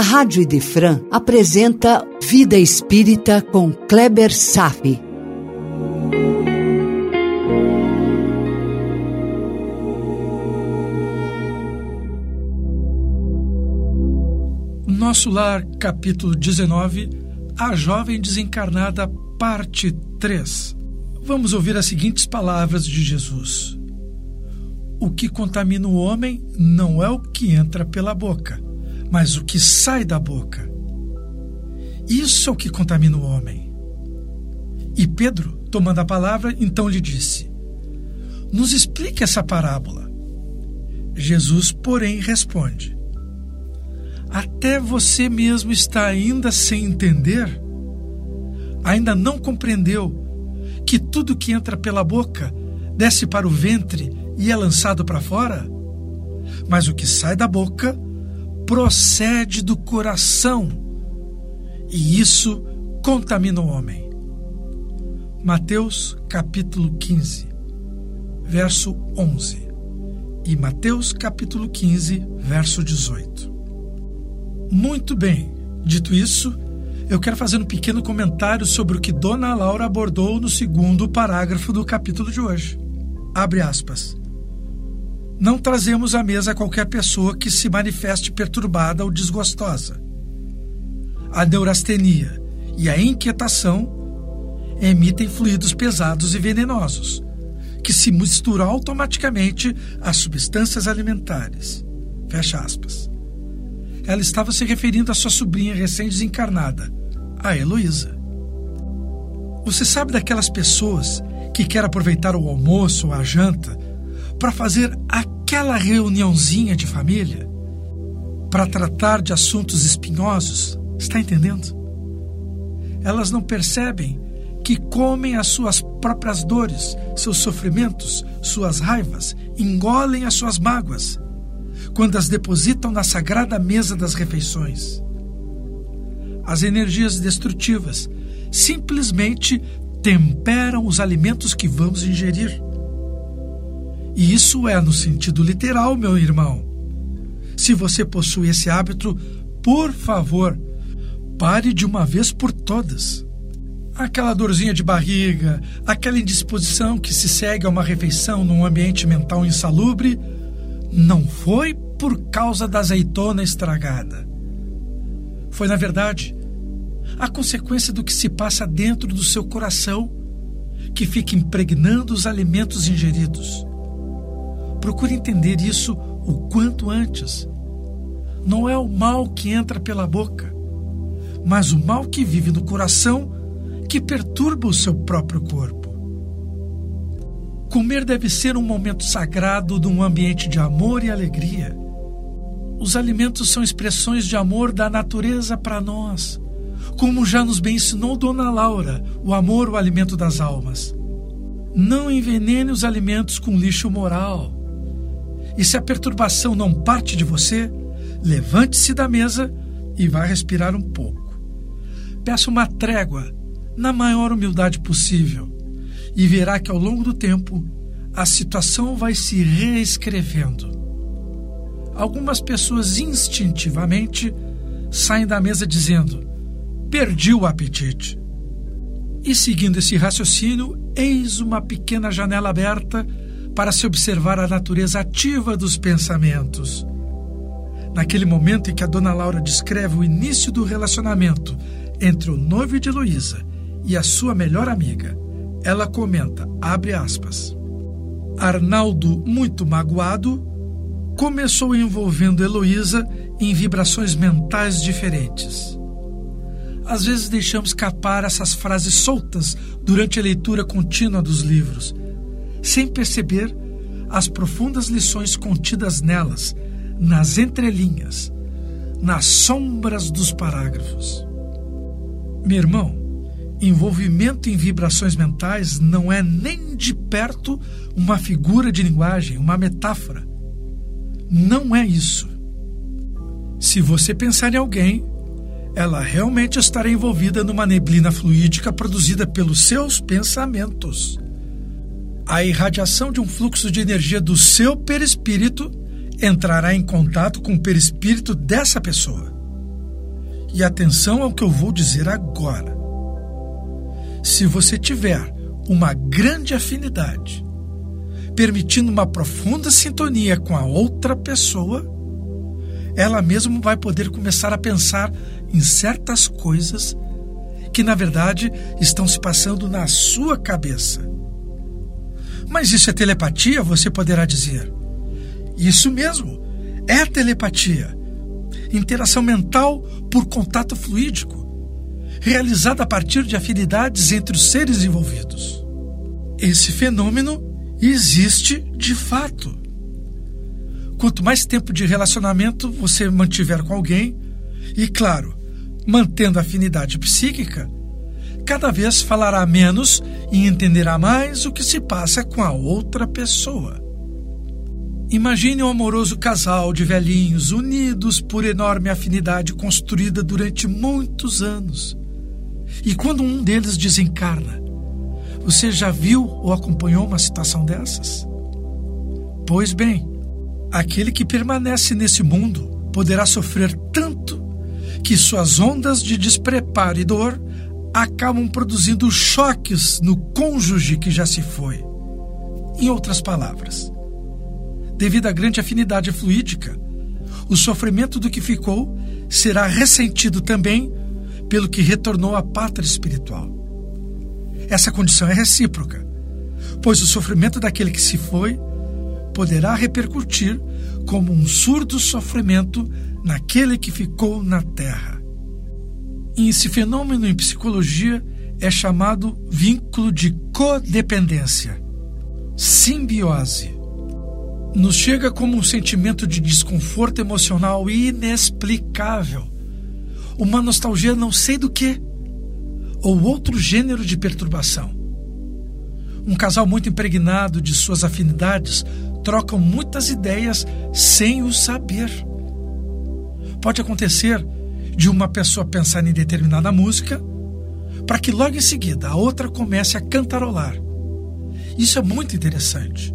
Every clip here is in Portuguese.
a Rádio Idefran apresenta Vida Espírita com Kleber Safi. Nosso Lar, capítulo 19, A Jovem Desencarnada, parte 3. Vamos ouvir as seguintes palavras de Jesus: O que contamina o homem não é o que entra pela boca, mas o que sai da boca. Isso é o que contamina o homem. E Pedro, tomando a palavra, então lhe disse: Nos explique essa parábola. Jesus, porém, responde: até você mesmo está ainda sem entender? Ainda não compreendeu que tudo que entra pela boca desce para o ventre e é lançado para fora? Mas o que sai da boca procede do coração, e isso contamina o homem. Mateus capítulo 15, verso 11, e Mateus capítulo 15, verso 18. Muito bem. Dito isso, eu quero fazer um pequeno comentário sobre o que Dona Laura abordou no segundo parágrafo do capítulo de hoje. Abre aspas. Não trazemos à mesa qualquer pessoa que se manifeste perturbada ou desgostosa. A neurastenia e a inquietação emitem fluidos pesados e venenosos, que se misturam automaticamente às substâncias alimentares. Fecha aspas ela estava se referindo à sua sobrinha recém-desencarnada, a Heloísa. Você sabe daquelas pessoas que querem aproveitar o almoço ou a janta para fazer aquela reuniãozinha de família? Para tratar de assuntos espinhosos? Está entendendo? Elas não percebem que comem as suas próprias dores, seus sofrimentos, suas raivas, engolem as suas mágoas quando as depositam na sagrada mesa das refeições. As energias destrutivas simplesmente temperam os alimentos que vamos ingerir. E isso é no sentido literal, meu irmão. Se você possui esse hábito, por favor, pare de uma vez por todas. Aquela dorzinha de barriga, aquela indisposição que se segue a uma refeição num ambiente mental insalubre, não foi por causa da azeitona estragada. Foi, na verdade, a consequência do que se passa dentro do seu coração que fica impregnando os alimentos ingeridos. Procure entender isso o quanto antes. Não é o mal que entra pela boca, mas o mal que vive no coração que perturba o seu próprio corpo. Comer deve ser um momento sagrado de um ambiente de amor e alegria. Os alimentos são expressões de amor da natureza para nós, como já nos bem ensinou Dona Laura, o amor, o alimento das almas. Não envenene os alimentos com lixo moral. E se a perturbação não parte de você, levante-se da mesa e vá respirar um pouco. Peça uma trégua, na maior humildade possível e verá que ao longo do tempo a situação vai se reescrevendo. Algumas pessoas instintivamente saem da mesa dizendo: perdi o apetite. E seguindo esse raciocínio, eis uma pequena janela aberta para se observar a natureza ativa dos pensamentos. Naquele momento em que a dona Laura descreve o início do relacionamento entre o noivo de Heloísa e a sua melhor amiga, ela comenta, abre aspas. Arnaldo, muito magoado, começou envolvendo Heloísa em vibrações mentais diferentes. Às vezes deixamos escapar essas frases soltas durante a leitura contínua dos livros, sem perceber as profundas lições contidas nelas, nas entrelinhas, nas sombras dos parágrafos. Meu irmão, envolvimento em vibrações mentais não é nem de perto uma figura de linguagem, uma metáfora. Não é isso. Se você pensar em alguém, ela realmente estará envolvida numa neblina fluídica produzida pelos seus pensamentos. A irradiação de um fluxo de energia do seu perispírito entrará em contato com o perispírito dessa pessoa. E atenção ao que eu vou dizer agora. Se você tiver uma grande afinidade, permitindo uma profunda sintonia com a outra pessoa, ela mesma vai poder começar a pensar em certas coisas que, na verdade, estão se passando na sua cabeça. Mas isso é telepatia? Você poderá dizer. Isso mesmo, é telepatia. Interação mental por contato fluídico, realizada a partir de afinidades entre os seres envolvidos. Esse fenômeno existe de fato. Quanto mais tempo de relacionamento você mantiver com alguém, e claro, mantendo afinidade psíquica, cada vez falará menos e entenderá mais o que se passa com a outra pessoa. Imagine um amoroso casal de velhinhos unidos por enorme afinidade construída durante muitos anos. E quando um deles desencarna, você já viu ou acompanhou uma situação dessas? Pois bem, aquele que permanece nesse mundo poderá sofrer tanto que suas ondas de despreparo e dor acabam produzindo choques no cônjuge que já se foi. Em outras palavras, devido à grande afinidade fluídica, o sofrimento do que ficou será ressentido também pelo que retornou à pátria espiritual. Essa condição é recíproca, pois o sofrimento daquele que se foi poderá repercutir como um surdo sofrimento naquele que ficou na terra. Esse fenômeno em psicologia é chamado vínculo de codependência, simbiose. Nos chega como um sentimento de desconforto emocional inexplicável, uma nostalgia não sei do que, ou outro gênero de perturbação. Um casal muito impregnado de suas afinidades trocam muitas ideias sem o saber. Pode acontecer de uma pessoa pensar em determinada música para que logo em seguida a outra comece a cantarolar. Isso é muito interessante.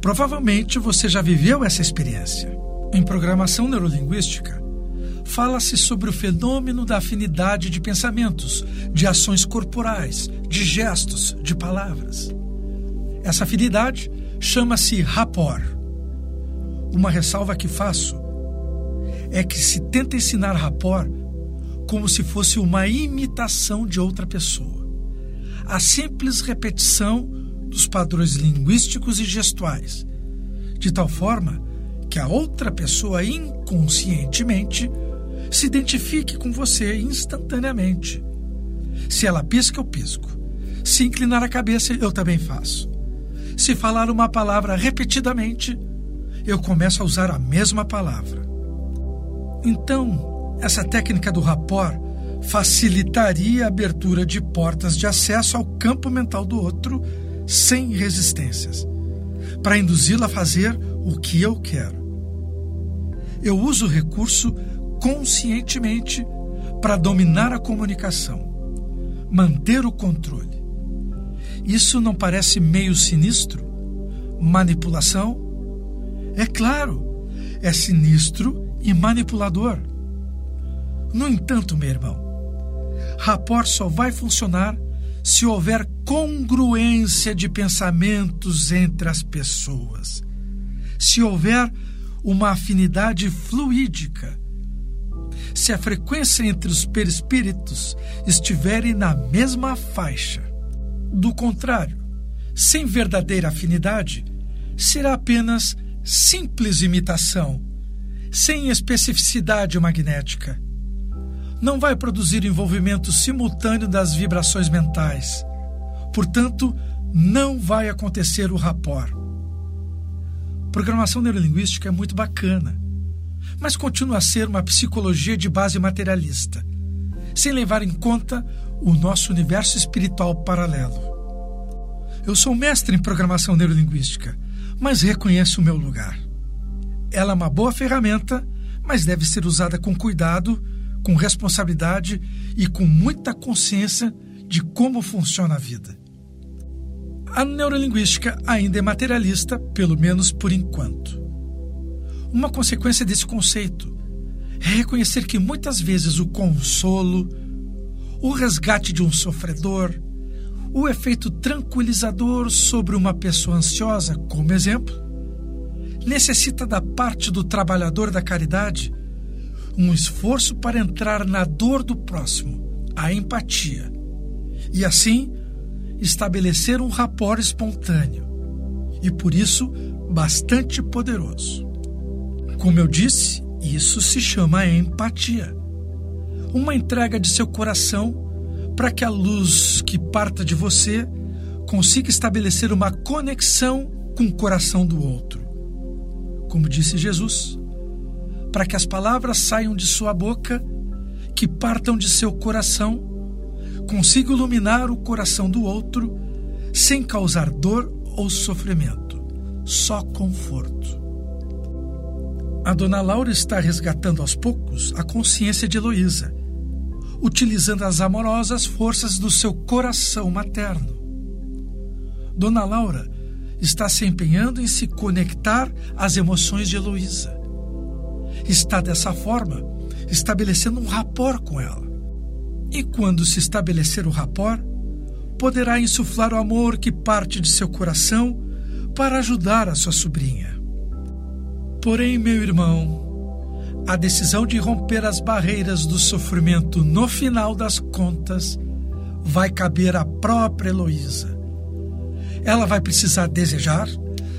Provavelmente você já viveu essa experiência. Em programação neurolinguística, fala-se sobre o fenômeno da afinidade de pensamentos, de ações corporais, de gestos, de palavras. Essa afinidade chama-se rapport. Uma ressalva que faço é que se tenta ensinar rapport como se fosse uma imitação de outra pessoa. A simples repetição dos padrões linguísticos e gestuais, de tal forma que a outra pessoa inconscientemente se identifique com você instantaneamente. Se ela pisca, eu pisco. Se inclinar a cabeça, eu também faço. Se falar uma palavra repetidamente, eu começo a usar a mesma palavra. Então, essa técnica do rapport facilitaria a abertura de portas de acesso ao campo mental do outro sem resistências, para induzi-lo a fazer o que eu quero. Eu uso o recurso conscientemente para dominar a comunicação, manter o controle. Isso não parece meio sinistro? Manipulação? É claro, é sinistro e manipulador. No entanto, meu irmão, rapport só vai funcionar se houver congruência de pensamentos entre as pessoas, se houver uma afinidade fluídica se a frequência entre os perispíritos estiverem na mesma faixa. Do contrário, sem verdadeira afinidade, será apenas simples imitação, sem especificidade magnética. Não vai produzir envolvimento simultâneo das vibrações mentais. Portanto, não vai acontecer o rapport. Programação neurolinguística é muito bacana mas continua a ser uma psicologia de base materialista, sem levar em conta o nosso universo espiritual paralelo. Eu sou mestre em programação neurolinguística, mas reconheço o meu lugar. Ela é uma boa ferramenta, mas deve ser usada com cuidado, com responsabilidade e com muita consciência de como funciona a vida. A neurolinguística ainda é materialista, pelo menos por enquanto. Uma consequência desse conceito é reconhecer que muitas vezes o consolo, o resgate de um sofredor, o efeito tranquilizador sobre uma pessoa ansiosa, como exemplo, necessita da parte do trabalhador da caridade um esforço para entrar na dor do próximo, a empatia, e assim estabelecer um rapport espontâneo e por isso bastante poderoso. Como eu disse, isso se chama empatia. Uma entrega de seu coração para que a luz que parta de você consiga estabelecer uma conexão com o coração do outro. Como disse Jesus, para que as palavras saiam de sua boca, que partam de seu coração, consiga iluminar o coração do outro sem causar dor ou sofrimento, só conforto. A dona Laura está resgatando aos poucos a consciência de Heloísa, utilizando as amorosas forças do seu coração materno. Dona Laura está se empenhando em se conectar às emoções de Heloísa. Está dessa forma estabelecendo um rapport com ela. E quando se estabelecer o rapport, poderá insuflar o amor que parte de seu coração para ajudar a sua sobrinha. Porém, meu irmão, a decisão de romper as barreiras do sofrimento no final das contas vai caber à própria Heloísa. Ela vai precisar desejar,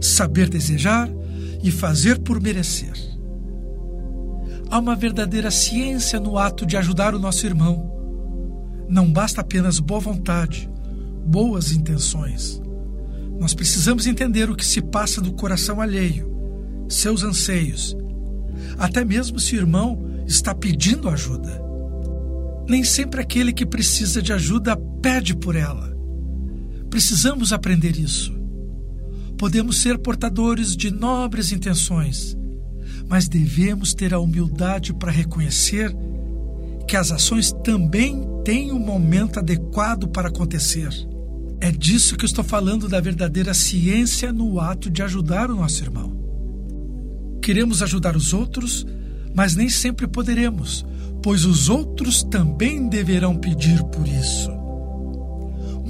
saber desejar e fazer por merecer. Há uma verdadeira ciência no ato de ajudar o nosso irmão. Não basta apenas boa vontade, boas intenções. Nós precisamos entender o que se passa do coração alheio seus anseios, até mesmo se o irmão está pedindo ajuda. Nem sempre aquele que precisa de ajuda pede por ela. Precisamos aprender isso. Podemos ser portadores de nobres intenções, mas devemos ter a humildade para reconhecer que as ações também têm um momento adequado para acontecer. É disso que estou falando da verdadeira ciência no ato de ajudar o nosso irmão. Queremos ajudar os outros, mas nem sempre poderemos, pois os outros também deverão pedir por isso.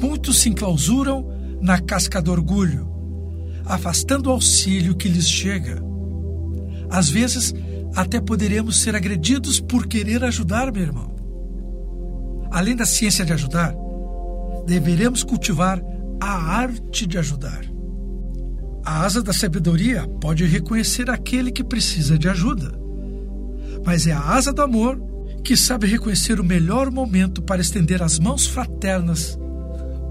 Muitos se enclausuram na casca do orgulho, afastando o auxílio que lhes chega. Às vezes, até poderemos ser agredidos por querer ajudar, meu irmão. Além da ciência de ajudar, deveremos cultivar a arte de ajudar. A asa da sabedoria pode reconhecer aquele que precisa de ajuda, mas é a asa do amor que sabe reconhecer o melhor momento para estender as mãos fraternas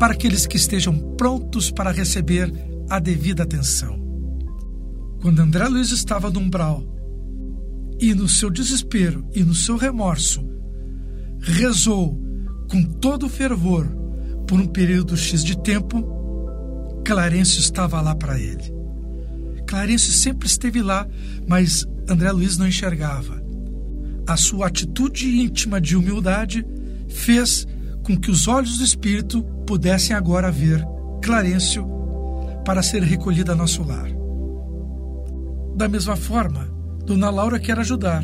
para aqueles que estejam prontos para receber a devida atenção. Quando André Luiz estava no umbral e, no seu desespero e no seu remorso, rezou com todo fervor por um período X de tempo, Clarencio estava lá para ele. Clarencio sempre esteve lá, mas André Luiz não enxergava. A sua atitude íntima de humildade fez com que os olhos do Espírito pudessem agora ver Clarencio para ser recolhida a nosso lar. Da mesma forma, Dona Laura quer ajudar,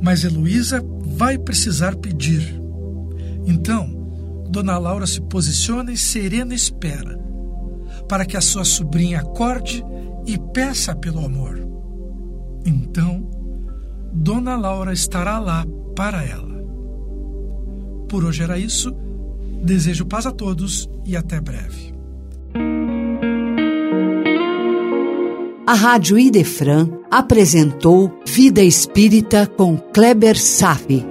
mas Heloísa vai precisar pedir. Então, Dona Laura se posiciona em serena espera para que a sua sobrinha acorde e peça pelo amor. Então, Dona Laura estará lá para ela. Por hoje era isso. Desejo paz a todos e até breve. A Rádio Idefran apresentou Vida Espírita com Kleber Safi.